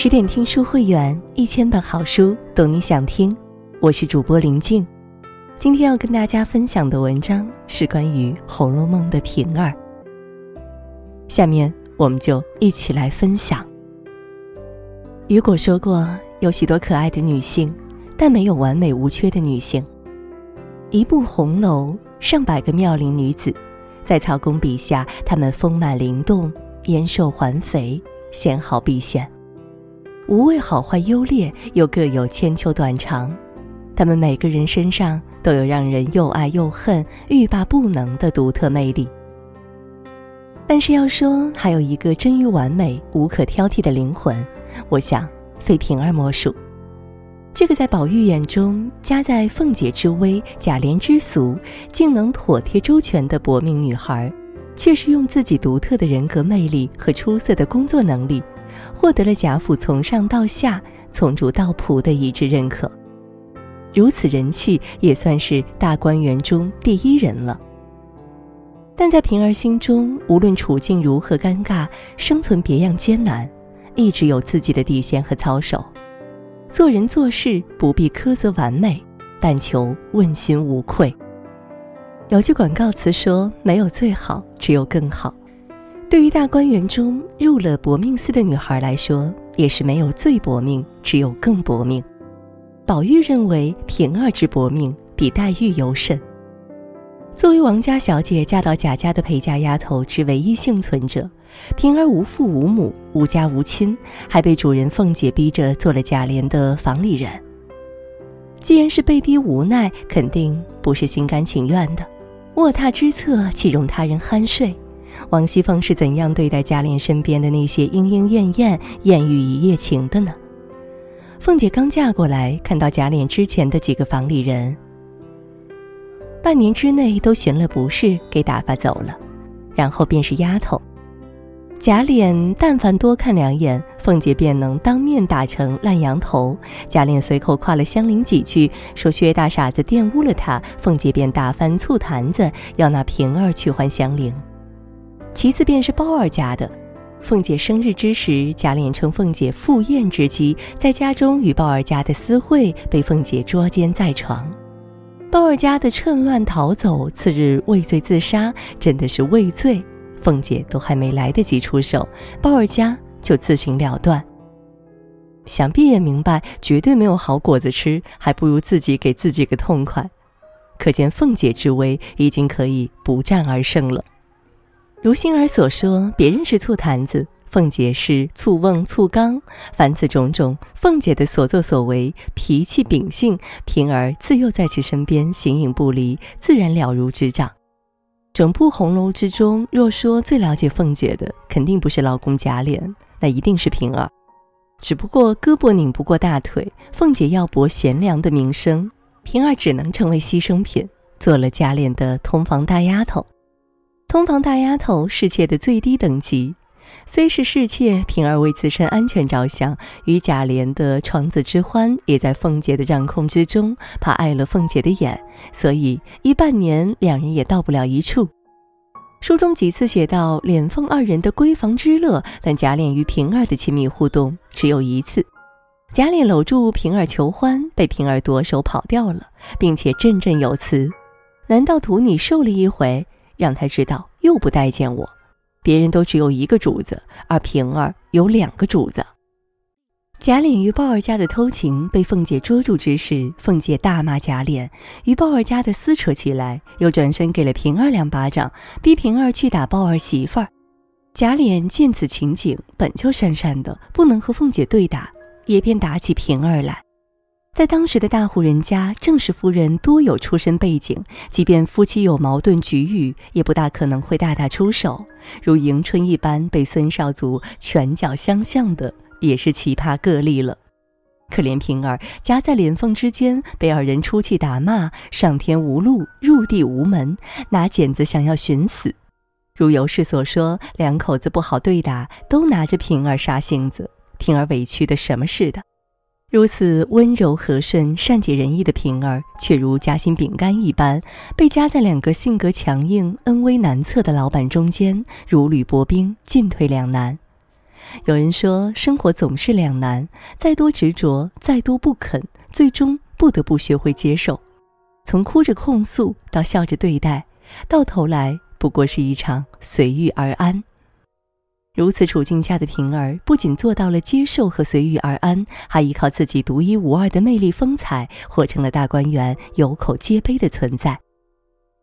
十点听书会员，一千本好书，懂你想听。我是主播林静，今天要跟大家分享的文章是关于《红楼梦》的平儿。下面我们就一起来分享。雨果说过，有许多可爱的女性，但没有完美无缺的女性。一部红楼，上百个妙龄女子，在曹公笔下，她们丰满灵动，燕瘦环肥，纤毫毕现。无谓好坏优劣，又各有千秋短长。他们每个人身上都有让人又爱又恨、欲罢不能的独特魅力。但是要说还有一个臻于完美、无可挑剔的灵魂，我想非平儿莫属。这个在宝玉眼中夹在凤姐之威、贾琏之俗，竟能妥帖周全的薄命女孩，却是用自己独特的人格魅力和出色的工作能力，获得了贾府从上到下、从主到仆的一致认可。如此人气，也算是大观园中第一人了。但在平儿心中，无论处境如何尴尬，生存别样艰难，一直有自己的底线和操守。做人做事不必苛责完美，但求问心无愧。有句广告词说：“没有最好，只有更好。”对于大观园中入了薄命司的女孩来说，也是没有最薄命，只有更薄命。宝玉认为平儿之薄命比黛玉尤甚。作为王家小姐嫁到贾家的陪嫁丫头之唯一幸存者。平儿无父无母，无家无亲，还被主人凤姐逼着做了贾琏的房里人。既然是被逼无奈，肯定不是心甘情愿的。卧榻之侧，岂容他人酣睡？王熙凤是怎样对待贾琏身边的那些莺莺燕燕、艳遇一夜情的呢？凤姐刚嫁过来，看到贾琏之前的几个房里人，半年之内都寻了不是，给打发走了，然后便是丫头。贾琏但凡多看两眼，凤姐便能当面打成烂羊头。贾琏随口夸了香菱几句，说薛大傻子玷污了他，凤姐便打翻醋坛子，要拿平儿去还香菱。其次便是鲍尔家的，凤姐生日之时，贾琏趁凤姐赴宴之机，在家中与鲍尔家的私会，被凤姐捉奸在床。鲍尔家的趁乱逃走，次日畏罪自杀，真的是畏罪。凤姐都还没来得及出手，鲍尔家就自行了断。想必也明白，绝对没有好果子吃，还不如自己给自己个痛快。可见凤姐之威已经可以不战而胜了。如星儿所说，别人是醋坛子，凤姐是醋瓮、醋缸。凡此种种，凤姐的所作所为、脾气秉性，平儿自幼在其身边形影不离，自然了如指掌。整部红楼之中，若说最了解凤姐的，肯定不是老公贾琏，那一定是平儿。只不过胳膊拧不过大腿，凤姐要博贤良的名声，平儿只能成为牺牲品，做了贾琏的通房大丫头。通房大丫头侍妾的最低等级，虽是侍妾，平儿为自身安全着想，与贾琏的床子之欢也在凤姐的掌控之中，怕碍了凤姐的眼，所以一半年两人也到不了一处。书中几次写到琏凤二人的闺房之乐，但贾琏与平儿的亲密互动只有一次。贾琏搂住平儿求欢，被平儿夺手跑掉了，并且振振有词：“难道图你受了一回，让他知道又不待见我？别人都只有一个主子，而平儿有两个主子。”贾琏与鲍二家的偷情被凤姐捉住之时，凤姐大骂贾琏，与鲍二家的撕扯起来，又转身给了平儿两巴掌，逼平儿去打鲍二媳妇儿。贾琏见此情景，本就讪讪的，不能和凤姐对打，也便打起平儿来。在当时的大户人家，正室夫人多有出身背景，即便夫妻有矛盾局龉，也不大可能会大打出手，如迎春一般被孙少祖拳脚相向的。也是奇葩个例了。可怜平儿夹在脸缝之间，被二人出气打骂，上天无路，入地无门，拿剪子想要寻死。如尤氏所说，两口子不好对打，都拿着平儿杀性子。平儿委屈的什么似的。如此温柔和顺、善解人意的平儿，却如夹心饼干一般，被夹在两个性格强硬、恩威难测的老板中间，如履薄冰，进退两难。有人说，生活总是两难，再多执着，再多不肯，最终不得不学会接受。从哭着控诉到笑着对待，到头来不过是一场随遇而安。如此处境下的平儿，不仅做到了接受和随遇而安，还依靠自己独一无二的魅力风采，活成了大观园有口皆碑的存在。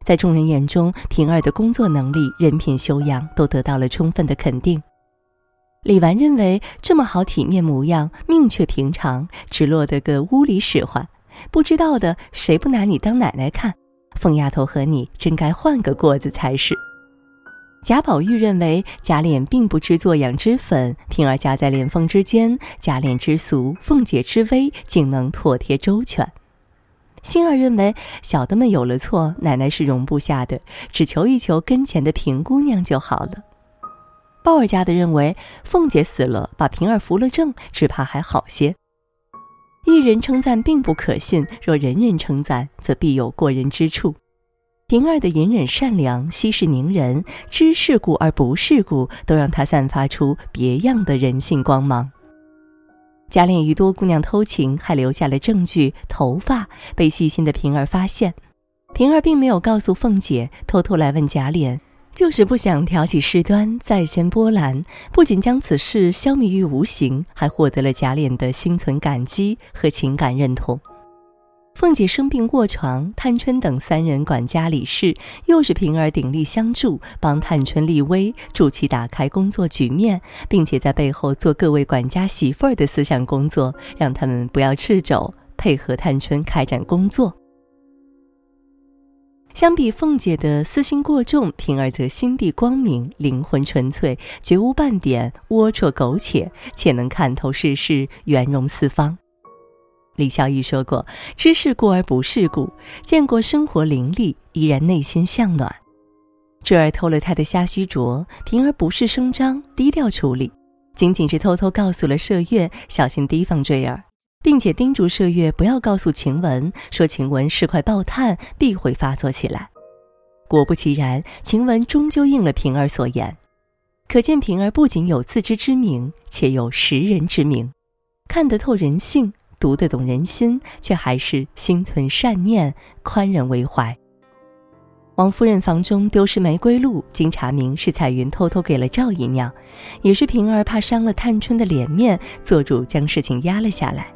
在众人眼中，平儿的工作能力、人品修养都得到了充分的肯定。李纨认为，这么好体面模样，命却平常，只落得个屋里使唤，不知道的谁不拿你当奶奶看？凤丫头和你真该换个过子才是。贾宝玉认为贾琏并不知做养脂粉，平儿夹在莲凤之间，贾琏之俗，凤姐之威，竟能妥帖周全。星儿认为，小的们有了错，奶奶是容不下的，只求一求跟前的平姑娘就好了。鲍儿家的认为，凤姐死了，把平儿扶了正，只怕还好些。一人称赞并不可信，若人人称赞，则必有过人之处。平儿的隐忍善良、息事宁人、知世故而不世故，都让她散发出别样的人性光芒。贾琏与多姑娘偷情，还留下了证据。头发被细心的平儿发现，平儿并没有告诉凤姐，偷偷来问贾琏，就是不想挑起事端，再掀波澜。不仅将此事消弭于无形，还获得了贾琏的心存感激和情感认同。凤姐生病卧床，探春等三人管家里事，又是平儿鼎力相助，帮探春立威，助其打开工作局面，并且在背后做各位管家媳妇儿的思想工作，让他们不要掣肘，配合探春开展工作。相比凤姐的私心过重，平儿则心地光明，灵魂纯粹，绝无半点龌龊苟且，且能看透世事，圆融四方。李孝义说过：“知世故而不世故，见过生活凌厉，依然内心向暖。”坠儿偷了他的虾须镯，平儿不是声张，低调处理，仅仅是偷偷告诉了麝月，小心提防坠儿，并且叮嘱麝月不要告诉晴雯，说晴雯是块爆炭，必会发作起来。果不其然，晴雯终究应了平儿所言，可见平儿不仅有自知之明，且有识人之明，看得透人性。读得懂人心，却还是心存善念、宽仁为怀。王夫人房中丢失玫瑰露，经查明是彩云偷偷给了赵姨娘，也是平儿怕伤了探春的脸面，做主将事情压了下来，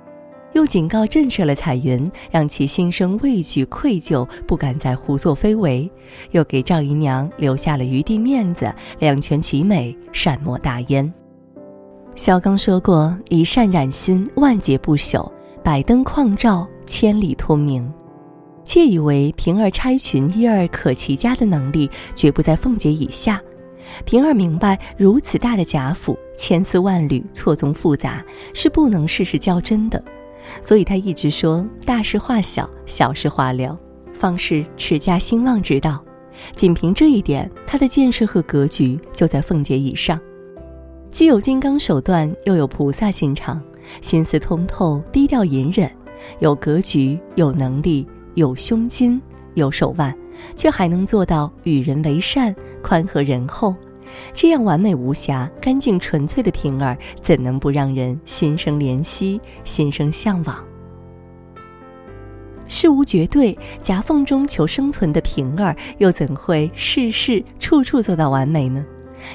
又警告震慑了彩云，让其心生畏惧愧疚，不敢再胡作非为，又给赵姨娘留下了余地面子，两全其美，善莫大焉。小刚说过：“一善染心，万劫不朽；百灯旷照，千里通明。”窃以为平儿拆裙一二可齐家的能力绝不在凤姐以下。平儿明白，如此大的贾府，千丝万缕，错综复杂，是不能事事较真的。所以他一直说：“大事化小，小事化了，方是持家兴旺之道。”仅凭这一点，她的见识和格局就在凤姐以上。既有金刚手段，又有菩萨心肠，心思通透，低调隐忍，有格局，有能力，有胸襟，有手腕，却还能做到与人为善，宽和仁厚，这样完美无瑕、干净纯粹的平儿，怎能不让人心生怜惜，心生向往？事无绝对，夹缝中求生存的平儿，又怎会事事处处做到完美呢？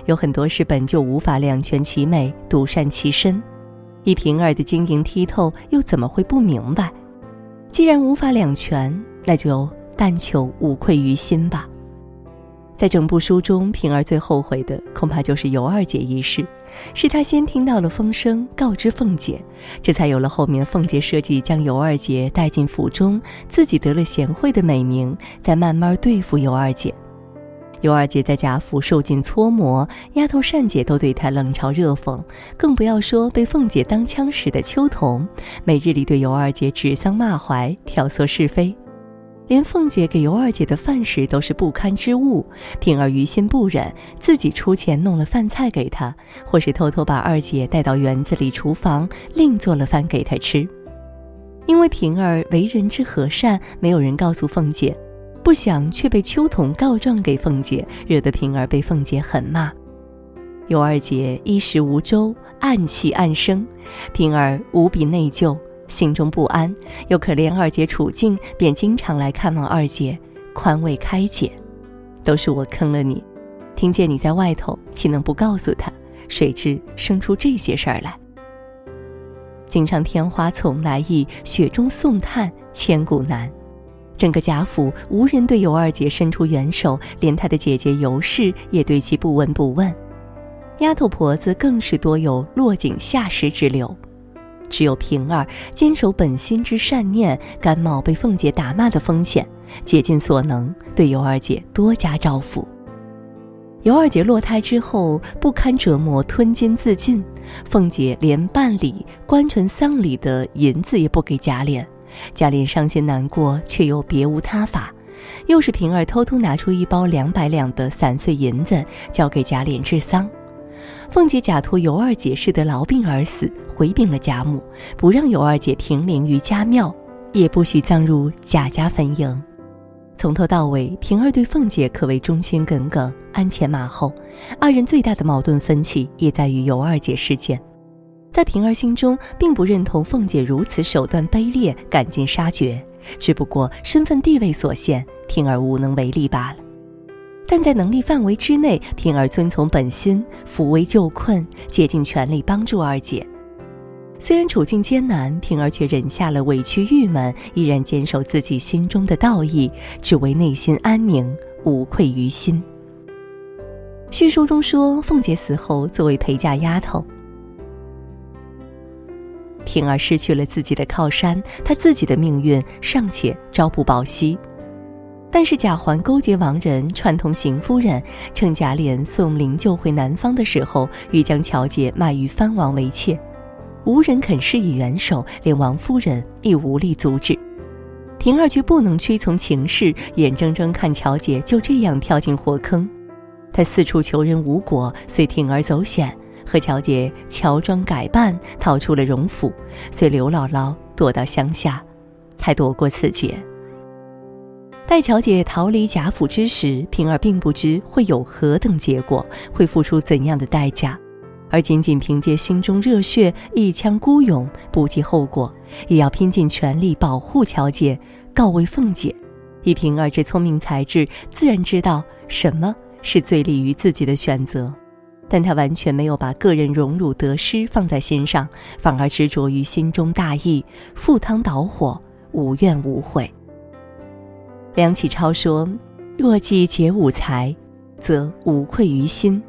有很多事本就无法两全其美、独善其身，以平儿的晶莹剔透，又怎么会不明白？既然无法两全，那就但求无愧于心吧。在整部书中，平儿最后悔的恐怕就是尤二姐一事，是她先听到了风声，告知凤姐，这才有了后面凤姐设计将尤二姐带进府中，自己得了贤惠的美名，再慢慢对付尤二姐。尤二姐在贾府受尽搓磨，丫头善姐都对她冷嘲热讽，更不要说被凤姐当枪使的秋桐，每日里对尤二姐指桑骂槐，挑唆是非，连凤姐给尤二姐的饭食都是不堪之物。平儿于心不忍，自己出钱弄了饭菜给她，或是偷偷把二姐带到园子里厨房，另做了饭给她吃。因为平儿为人之和善，没有人告诉凤姐。不想却被秋桐告状给凤姐，惹得平儿被凤姐狠骂。尤二姐衣食无周，暗气暗生，平儿无比内疚，心中不安，又可怜二姐处境，便经常来看望二姐，宽慰开解。都是我坑了你，听见你在外头，岂能不告诉他？谁知生出这些事儿来。锦上添花从来易，雪中送炭千古难。整个贾府无人对尤二姐伸出援手，连她的姐姐尤氏也对其不闻不问。丫头婆子更是多有落井下石之流，只有平儿坚守本心之善念，甘冒被凤姐打骂的风险，竭尽所能对尤二姐多加照拂。尤二姐落胎之后不堪折磨，吞金自尽，凤姐连办理官船丧礼的银子也不给贾琏。贾琏伤心难过，却又别无他法，又是平儿偷偷拿出一包两百两的散碎银子，交给贾琏治丧。凤姐假托尤二姐是得痨病而死，回禀了贾母，不让尤二姐停灵于家庙，也不许葬入贾家坟茔。从头到尾，平儿对凤姐可谓忠心耿耿，鞍前马后。二人最大的矛盾分歧也在于尤二姐事件。在平儿心中，并不认同凤姐如此手段卑劣、赶尽杀绝，只不过身份地位所限，平儿无能为力罢了。但在能力范围之内，平儿遵从本心，扶危救困，竭尽全力帮助二姐。虽然处境艰难，平儿却忍下了委屈郁闷，依然坚守自己心中的道义，只为内心安宁，无愧于心。叙述中说，凤姐死后，作为陪嫁丫头。平儿失去了自己的靠山，她自己的命运尚且朝不保夕。但是贾环勾结王仁，串通邢夫人，趁贾琏送灵柩回南方的时候，欲将乔姐卖于藩王为妾，无人肯施以援手，连王夫人亦无力阻止。平儿却不能屈从情势，眼睁睁看乔姐就这样跳进火坑。她四处求人无果，遂铤而走险。和乔姐乔装改扮，逃出了荣府，随刘姥姥躲到乡下，才躲过此劫。待乔姐逃离贾府之时，平儿并不知会有何等结果，会付出怎样的代价，而仅仅凭借心中热血，一腔孤勇，不计后果，也要拼尽全力保护乔姐，告慰凤姐。以平儿这聪明才智，自然知道什么是最利于自己的选择。但他完全没有把个人荣辱得失放在心上，反而执着于心中大义，赴汤蹈火，无怨无悔。梁启超说：“若既结五才，则无愧于心。”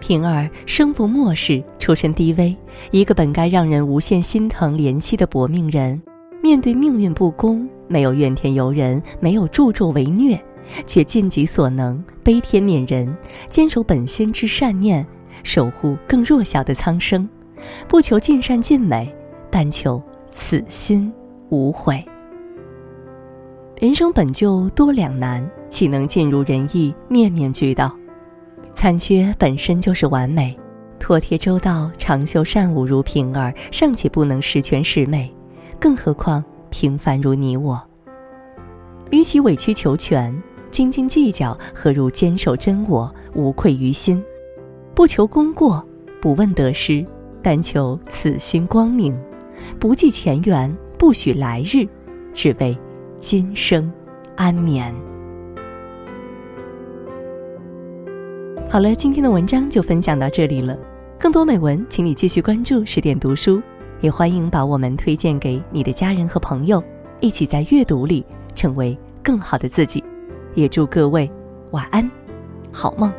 平儿生逢末世，出身低微，一个本该让人无限心疼怜惜的薄命人，面对命运不公，没有怨天尤人，没有助纣为虐。却尽己所能，悲天悯人，坚守本心之善念，守护更弱小的苍生，不求尽善尽美，但求此心无悔。人生本就多两难，岂能尽如人意，面面俱到？残缺本身就是完美，妥帖周到、长袖善舞如平儿，尚且不能十全十美，更何况平凡如你我？与其委曲求全。斤斤计较，何如坚守真我，无愧于心？不求功过，不问得失，但求此心光明。不计前缘，不许来日，只为今生安眠。好了，今天的文章就分享到这里了。更多美文，请你继续关注十点读书，也欢迎把我们推荐给你的家人和朋友，一起在阅读里成为更好的自己。也祝各位晚安，好梦。